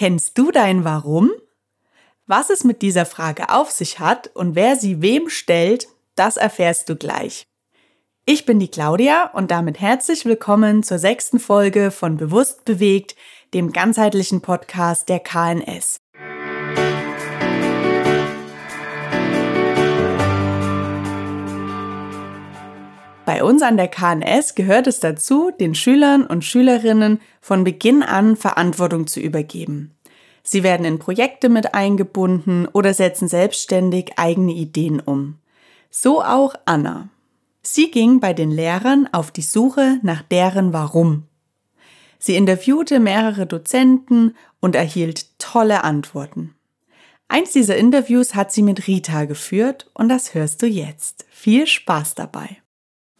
Kennst du dein Warum? Was es mit dieser Frage auf sich hat und wer sie wem stellt, das erfährst du gleich. Ich bin die Claudia und damit herzlich willkommen zur sechsten Folge von Bewusst bewegt, dem ganzheitlichen Podcast der KNS. Bei uns an der KNS gehört es dazu, den Schülern und Schülerinnen von Beginn an Verantwortung zu übergeben. Sie werden in Projekte mit eingebunden oder setzen selbstständig eigene Ideen um. So auch Anna. Sie ging bei den Lehrern auf die Suche nach deren Warum. Sie interviewte mehrere Dozenten und erhielt tolle Antworten. Eins dieser Interviews hat sie mit Rita geführt und das hörst du jetzt. Viel Spaß dabei.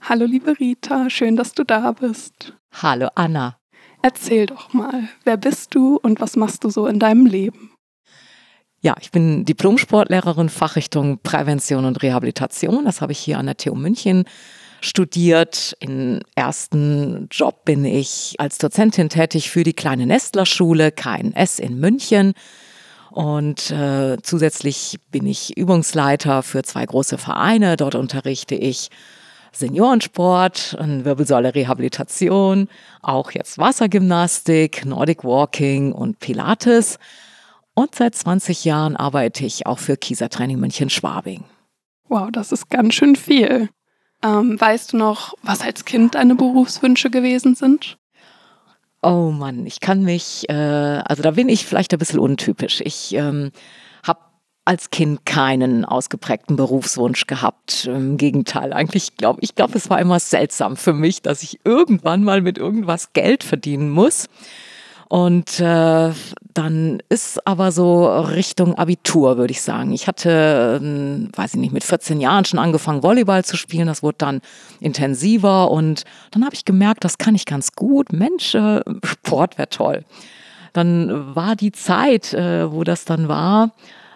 Hallo liebe Rita, schön, dass du da bist. Hallo Anna. Erzähl doch mal, wer bist du und was machst du so in deinem Leben? Ja, ich bin Diplomsportlehrerin Fachrichtung Prävention und Rehabilitation. Das habe ich hier an der TU München studiert. Im ersten Job bin ich als Dozentin tätig für die kleine Nestlerschule KNS in München. Und äh, zusätzlich bin ich Übungsleiter für zwei große Vereine. Dort unterrichte ich Seniorensport, Wirbelsäule Rehabilitation, auch jetzt Wassergymnastik, Nordic Walking und Pilates. Und seit 20 Jahren arbeite ich auch für Kieser Training München Schwabing. Wow, das ist ganz schön viel. Ähm, weißt du noch, was als Kind deine Berufswünsche gewesen sind? Oh Mann, ich kann mich, äh, also da bin ich vielleicht ein bisschen untypisch. Ich ähm, als Kind keinen ausgeprägten Berufswunsch gehabt. Im Gegenteil, eigentlich glaube ich, glaube, es war immer seltsam für mich, dass ich irgendwann mal mit irgendwas Geld verdienen muss. Und äh, dann ist aber so Richtung Abitur, würde ich sagen. Ich hatte, äh, weiß ich nicht, mit 14 Jahren schon angefangen, Volleyball zu spielen. Das wurde dann intensiver und dann habe ich gemerkt, das kann ich ganz gut. Mensch, äh, Sport wäre toll. Dann war die Zeit, äh, wo das dann war,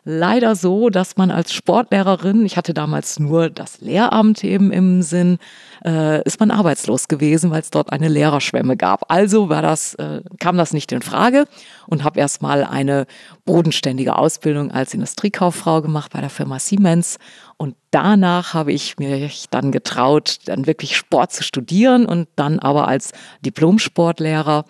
leider so, dass man als Sportlehrerin, ich hatte damals nur das Lehramt eben im Sinn, äh, ist man arbeitslos gewesen, weil es dort eine Lehrerschwemme gab. Also war das, äh, kam das nicht in Frage und habe erstmal eine bodenständige Ausbildung als Industriekauffrau gemacht bei der Firma Siemens. Und danach habe ich mich dann getraut, dann wirklich Sport zu studieren und dann aber als Diplom-Sportlehrer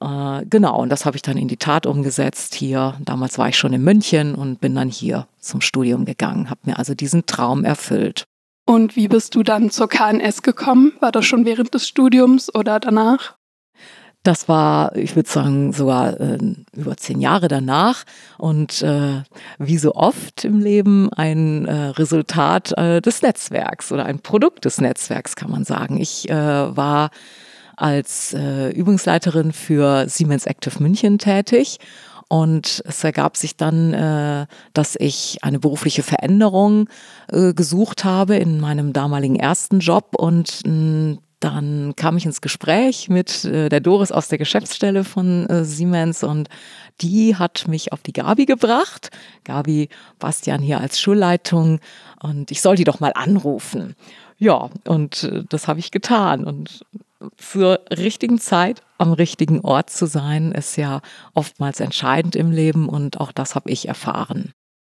äh, genau, und das habe ich dann in die Tat umgesetzt hier. Damals war ich schon in München und bin dann hier zum Studium gegangen, habe mir also diesen Traum erfüllt. Und wie bist du dann zur KNS gekommen? War das schon während des Studiums oder danach? Das war, ich würde sagen, sogar äh, über zehn Jahre danach und äh, wie so oft im Leben ein äh, Resultat äh, des Netzwerks oder ein Produkt des Netzwerks, kann man sagen. Ich äh, war als äh, Übungsleiterin für Siemens Active München tätig. Und es ergab sich dann, äh, dass ich eine berufliche Veränderung äh, gesucht habe in meinem damaligen ersten Job und mh, dann kam ich ins Gespräch mit äh, der Doris aus der Geschäftsstelle von äh, Siemens und die hat mich auf die Gabi gebracht. Gabi Bastian hier als Schulleitung und ich soll die doch mal anrufen. Ja, und äh, das habe ich getan und zur richtigen Zeit am richtigen Ort zu sein, ist ja oftmals entscheidend im Leben und auch das habe ich erfahren.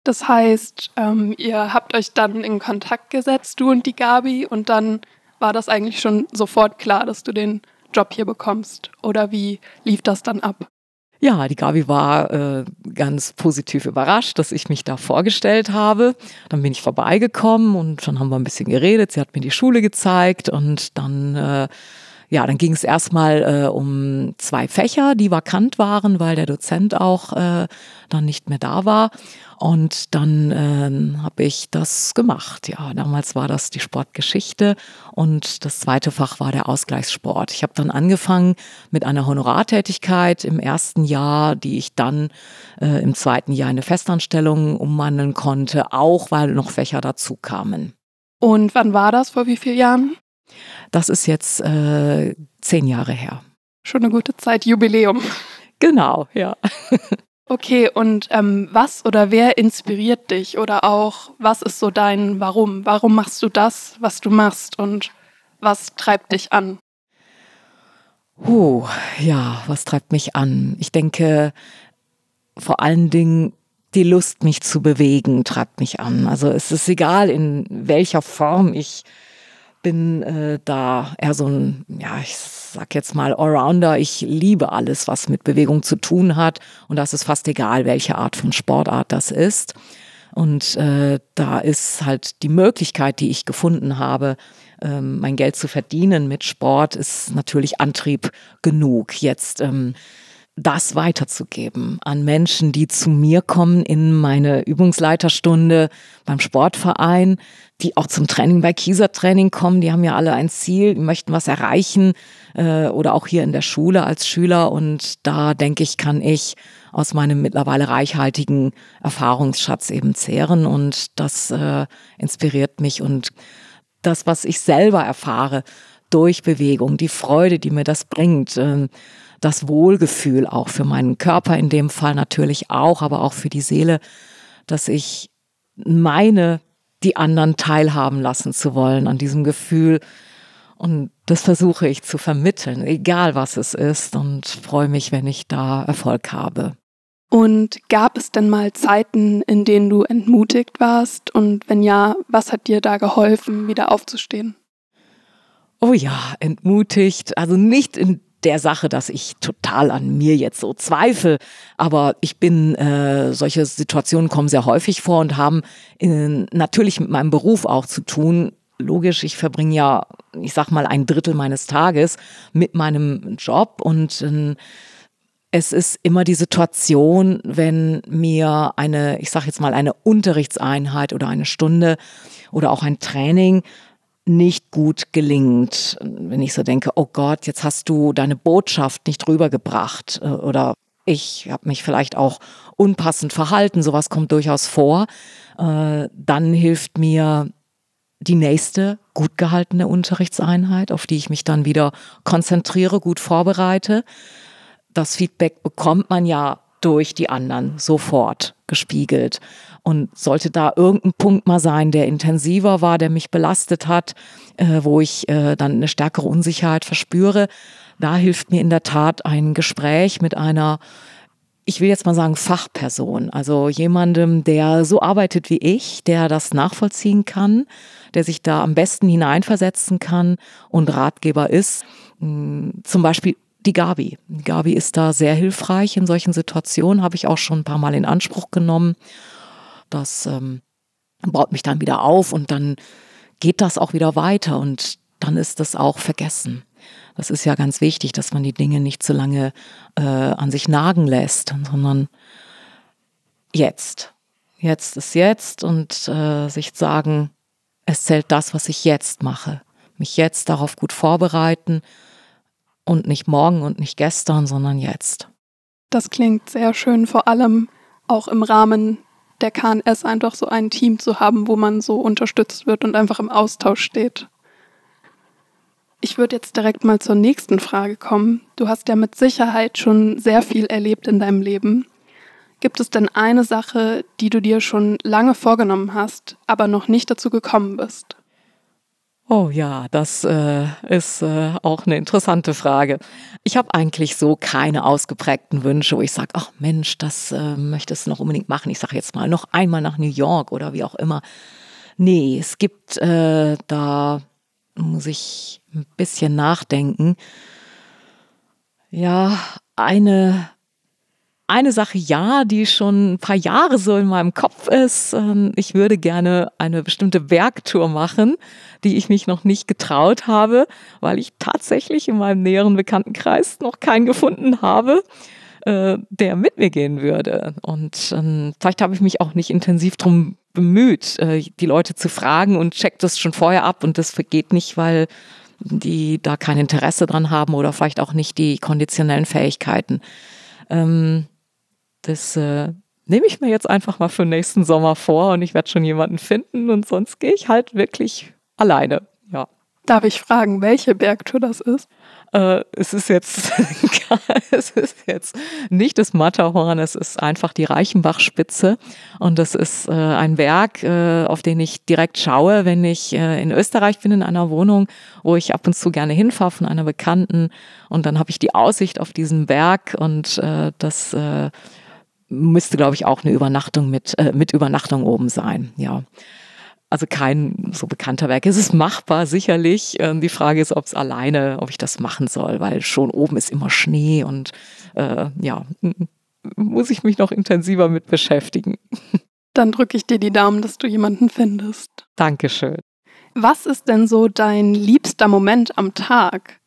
Das heißt, ähm, ihr habt euch dann in Kontakt gesetzt, du und die Gabi, und dann war das eigentlich schon sofort klar, dass du den Job hier bekommst. Oder wie lief das dann ab? Ja, die Gabi war äh, ganz positiv überrascht, dass ich mich da vorgestellt habe. Dann bin ich vorbeigekommen und dann haben wir ein bisschen geredet. Sie hat mir die Schule gezeigt und dann äh, ja, dann ging es erstmal äh, um zwei Fächer, die vakant waren, weil der Dozent auch äh, dann nicht mehr da war. Und dann äh, habe ich das gemacht. Ja, damals war das die Sportgeschichte und das zweite Fach war der Ausgleichssport. Ich habe dann angefangen mit einer Honorartätigkeit im ersten Jahr, die ich dann äh, im zweiten Jahr in eine Festanstellung umwandeln konnte, auch weil noch Fächer dazu kamen. Und wann war das? Vor wie vielen Jahren? Das ist jetzt äh, zehn Jahre her. Schon eine gute Zeit, Jubiläum. Genau, ja. Okay, und ähm, was oder wer inspiriert dich oder auch was ist so dein Warum? Warum machst du das, was du machst und was treibt dich an? Oh, ja, was treibt mich an? Ich denke, vor allen Dingen die Lust, mich zu bewegen, treibt mich an. Also es ist egal, in welcher Form ich bin äh, da eher so ein, ja, ich sag jetzt mal Allrounder. Ich liebe alles, was mit Bewegung zu tun hat. Und das ist fast egal, welche Art von Sportart das ist. Und äh, da ist halt die Möglichkeit, die ich gefunden habe, ähm, mein Geld zu verdienen mit Sport, ist natürlich Antrieb genug. Jetzt ähm, das weiterzugeben an Menschen, die zu mir kommen in meine Übungsleiterstunde beim Sportverein, die auch zum Training bei Kieser Training kommen, die haben ja alle ein Ziel, die möchten was erreichen äh, oder auch hier in der Schule als Schüler. Und da denke ich, kann ich aus meinem mittlerweile reichhaltigen Erfahrungsschatz eben zehren. Und das äh, inspiriert mich. Und das, was ich selber erfahre durch Bewegung, die Freude, die mir das bringt, äh, das Wohlgefühl auch für meinen Körper in dem Fall natürlich auch, aber auch für die Seele, dass ich meine, die anderen teilhaben lassen zu wollen an diesem Gefühl. Und das versuche ich zu vermitteln, egal was es ist, und freue mich, wenn ich da Erfolg habe. Und gab es denn mal Zeiten, in denen du entmutigt warst? Und wenn ja, was hat dir da geholfen, wieder aufzustehen? Oh ja, entmutigt. Also nicht in der Sache, dass ich total an mir jetzt so zweifle. Aber ich bin, äh, solche Situationen kommen sehr häufig vor und haben in, natürlich mit meinem Beruf auch zu tun. Logisch, ich verbringe ja, ich sag mal, ein Drittel meines Tages mit meinem Job und äh, es ist immer die Situation, wenn mir eine, ich sag jetzt mal, eine Unterrichtseinheit oder eine Stunde oder auch ein Training nicht gut gelingt. Wenn ich so denke, oh Gott, jetzt hast du deine Botschaft nicht rübergebracht äh, oder ich habe mich vielleicht auch unpassend verhalten, sowas kommt durchaus vor, äh, dann hilft mir die nächste gut gehaltene Unterrichtseinheit, auf die ich mich dann wieder konzentriere, gut vorbereite. Das Feedback bekommt man ja durch die anderen sofort gespiegelt. Und sollte da irgendein Punkt mal sein, der intensiver war, der mich belastet hat, äh, wo ich äh, dann eine stärkere Unsicherheit verspüre, da hilft mir in der Tat ein Gespräch mit einer ich will jetzt mal sagen, Fachperson, also jemandem, der so arbeitet wie ich, der das nachvollziehen kann, der sich da am besten hineinversetzen kann und Ratgeber ist. Hm, zum Beispiel die Gabi. Gabi ist da sehr hilfreich in solchen Situationen, habe ich auch schon ein paar Mal in Anspruch genommen. Das ähm, baut mich dann wieder auf und dann geht das auch wieder weiter und dann ist das auch vergessen. Das ist ja ganz wichtig, dass man die Dinge nicht zu lange äh, an sich nagen lässt, sondern jetzt. Jetzt ist jetzt und äh, sich sagen, es zählt das, was ich jetzt mache. Mich jetzt darauf gut vorbereiten und nicht morgen und nicht gestern, sondern jetzt. Das klingt sehr schön, vor allem auch im Rahmen der KNS einfach so ein Team zu haben, wo man so unterstützt wird und einfach im Austausch steht. Ich würde jetzt direkt mal zur nächsten Frage kommen. Du hast ja mit Sicherheit schon sehr viel erlebt in deinem Leben. Gibt es denn eine Sache, die du dir schon lange vorgenommen hast, aber noch nicht dazu gekommen bist? Oh ja, das äh, ist äh, auch eine interessante Frage. Ich habe eigentlich so keine ausgeprägten Wünsche, wo ich sage, ach Mensch, das äh, möchtest du noch unbedingt machen. Ich sage jetzt mal noch einmal nach New York oder wie auch immer. Nee, es gibt äh, da, muss ich ein bisschen nachdenken. Ja, eine eine Sache ja, die schon ein paar Jahre so in meinem Kopf ist. Ähm, ich würde gerne eine bestimmte Bergtour machen, die ich mich noch nicht getraut habe, weil ich tatsächlich in meinem näheren Bekanntenkreis noch keinen gefunden habe, äh, der mit mir gehen würde. Und ähm, vielleicht habe ich mich auch nicht intensiv darum bemüht, äh, die Leute zu fragen und checkt das schon vorher ab und das vergeht nicht, weil die da kein Interesse dran haben oder vielleicht auch nicht die konditionellen Fähigkeiten. Ähm, das äh, nehme ich mir jetzt einfach mal für nächsten Sommer vor und ich werde schon jemanden finden und sonst gehe ich halt wirklich alleine. Ja. Darf ich fragen, welche Bergtour das ist? Äh, es ist jetzt, es ist jetzt nicht das Matterhorn, es ist einfach die Reichenbachspitze und das ist äh, ein Berg, äh, auf den ich direkt schaue, wenn ich äh, in Österreich bin in einer Wohnung, wo ich ab und zu gerne hinfahre von einer Bekannten und dann habe ich die Aussicht auf diesen Berg und äh, das äh, müsste, glaube ich, auch eine Übernachtung mit, äh, mit Übernachtung oben sein, ja. Also kein so bekannter Werk. Es ist machbar, sicherlich. Ähm, die Frage ist, ob es alleine, ob ich das machen soll, weil schon oben ist immer Schnee und äh, ja, muss ich mich noch intensiver mit beschäftigen. Dann drücke ich dir die Daumen, dass du jemanden findest. Dankeschön. Was ist denn so dein liebster Moment am Tag?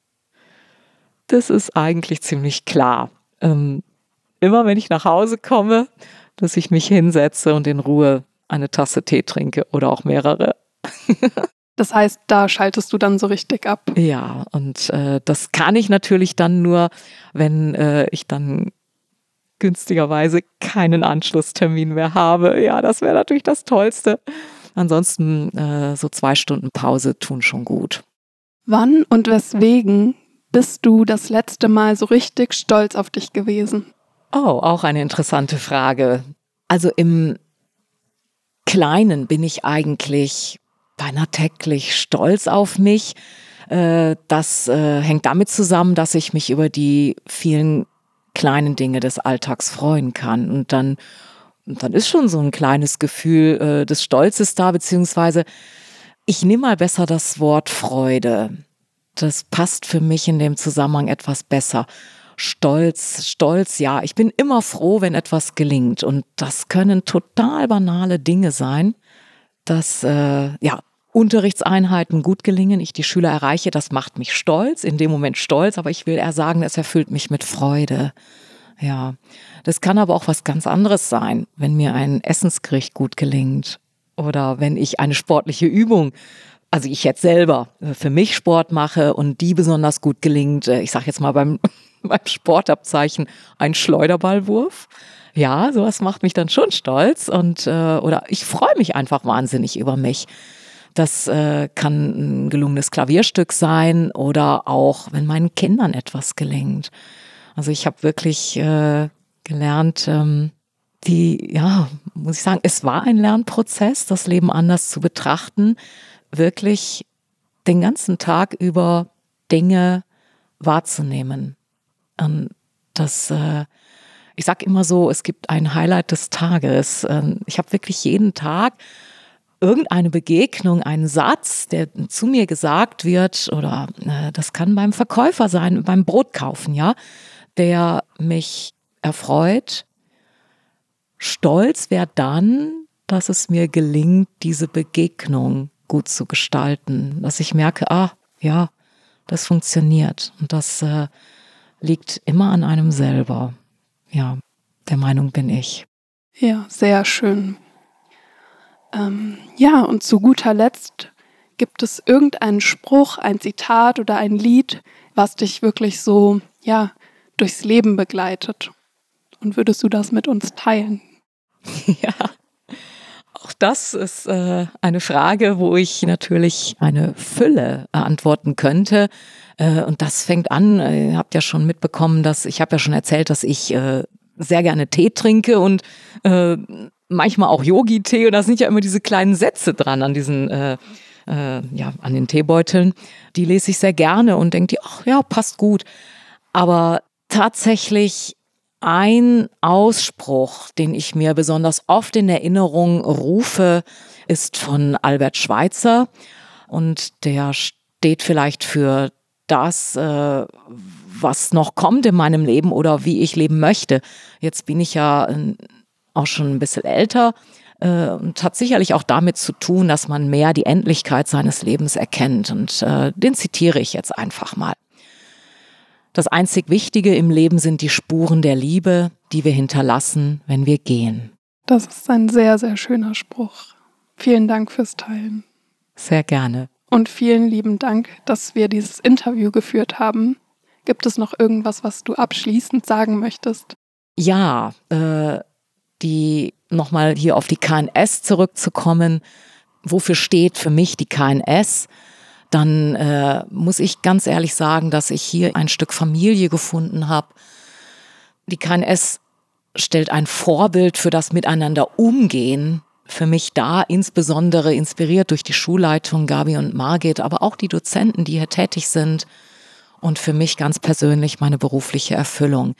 Das ist eigentlich ziemlich klar. Ähm, immer wenn ich nach Hause komme, dass ich mich hinsetze und in Ruhe eine Tasse Tee trinke oder auch mehrere. das heißt, da schaltest du dann so richtig ab. Ja, und äh, das kann ich natürlich dann nur, wenn äh, ich dann günstigerweise keinen Anschlusstermin mehr habe. Ja, das wäre natürlich das Tollste. Ansonsten äh, so zwei Stunden Pause tun schon gut. Wann und weswegen bist du das letzte Mal so richtig stolz auf dich gewesen? Oh, auch eine interessante Frage. Also im Kleinen bin ich eigentlich beinahe täglich stolz auf mich. Äh, das äh, hängt damit zusammen, dass ich mich über die vielen kleinen Dinge des Alltags freuen kann. Und dann, und dann ist schon so ein kleines Gefühl äh, des Stolzes da, beziehungsweise ich nehme mal besser das Wort Freude. Das passt für mich in dem Zusammenhang etwas besser. Stolz, Stolz, ja, ich bin immer froh, wenn etwas gelingt. Und das können total banale Dinge sein, dass äh, ja, Unterrichtseinheiten gut gelingen, ich die Schüler erreiche, das macht mich stolz, in dem Moment stolz, aber ich will eher sagen, es erfüllt mich mit Freude. Ja, das kann aber auch was ganz anderes sein, wenn mir ein Essensgericht gut gelingt oder wenn ich eine sportliche Übung also ich jetzt selber äh, für mich Sport mache und die besonders gut gelingt, äh, ich sage jetzt mal beim beim Sportabzeichen ein Schleuderballwurf. Ja, sowas macht mich dann schon stolz und äh, oder ich freue mich einfach wahnsinnig über mich. Das äh, kann ein gelungenes Klavierstück sein oder auch, wenn meinen Kindern etwas gelingt. Also ich habe wirklich äh, gelernt, ähm, die, ja, muss ich sagen, es war ein Lernprozess, das Leben anders zu betrachten, wirklich den ganzen Tag über Dinge wahrzunehmen. Und das, äh, ich sag immer so, es gibt ein Highlight des Tages. Ähm, ich habe wirklich jeden Tag irgendeine Begegnung, einen Satz, der zu mir gesagt wird, oder äh, das kann beim Verkäufer sein, beim Brotkaufen, ja, der mich erfreut. Stolz wäre dann, dass es mir gelingt, diese Begegnung gut zu gestalten, dass ich merke, ah, ja, das funktioniert und das äh, liegt immer an einem selber. Ja, der Meinung bin ich. Ja, sehr schön. Ähm, ja, und zu guter Letzt gibt es irgendeinen Spruch, ein Zitat oder ein Lied, was dich wirklich so, ja, durchs Leben begleitet. Und würdest du das mit uns teilen? Ja, auch das ist äh, eine Frage, wo ich natürlich eine Fülle antworten könnte. Äh, und das fängt an, äh, ihr habt ja schon mitbekommen, dass ich habe ja schon erzählt, dass ich äh, sehr gerne Tee trinke und äh, manchmal auch Yogi-Tee. Und da sind ja immer diese kleinen Sätze dran an diesen äh, äh, ja, an den Teebeuteln. Die lese ich sehr gerne und denke, ach ja, passt gut. Aber tatsächlich ein Ausspruch, den ich mir besonders oft in Erinnerung rufe, ist von Albert Schweitzer und der steht vielleicht für das, äh, was noch kommt in meinem Leben oder wie ich leben möchte. Jetzt bin ich ja äh, auch schon ein bisschen älter äh, und hat sicherlich auch damit zu tun, dass man mehr die Endlichkeit seines Lebens erkennt. Und äh, den zitiere ich jetzt einfach mal. Das einzig Wichtige im Leben sind die Spuren der Liebe, die wir hinterlassen, wenn wir gehen. Das ist ein sehr, sehr schöner Spruch. Vielen Dank fürs Teilen. Sehr gerne. Und vielen lieben Dank, dass wir dieses Interview geführt haben. Gibt es noch irgendwas, was du abschließend sagen möchtest? Ja, äh, die nochmal hier auf die KNS zurückzukommen. Wofür steht für mich die KNS? Dann äh, muss ich ganz ehrlich sagen, dass ich hier ein Stück Familie gefunden habe. Die KNS stellt ein Vorbild für das Miteinander umgehen für mich da, insbesondere inspiriert durch die Schulleitung Gabi und Margit, aber auch die Dozenten, die hier tätig sind und für mich ganz persönlich meine berufliche Erfüllung.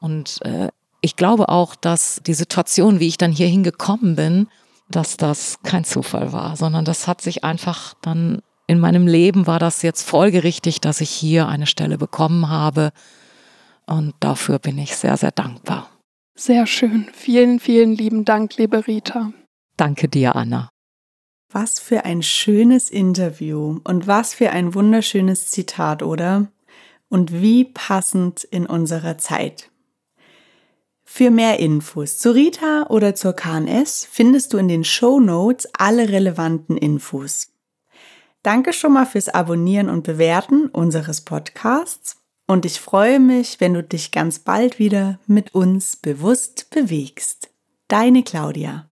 Und äh, ich glaube auch, dass die Situation, wie ich dann hier hingekommen bin, dass das kein Zufall war, sondern das hat sich einfach dann in meinem Leben war das jetzt folgerichtig, dass ich hier eine Stelle bekommen habe. Und dafür bin ich sehr, sehr dankbar. Sehr schön. Vielen, vielen lieben Dank, liebe Rita. Danke dir, Anna. Was für ein schönes Interview und was für ein wunderschönes Zitat, oder? Und wie passend in unserer Zeit. Für mehr Infos zu Rita oder zur KNS findest du in den Show Notes alle relevanten Infos. Danke schon mal fürs Abonnieren und Bewerten unseres Podcasts und ich freue mich, wenn du dich ganz bald wieder mit uns bewusst bewegst. Deine Claudia.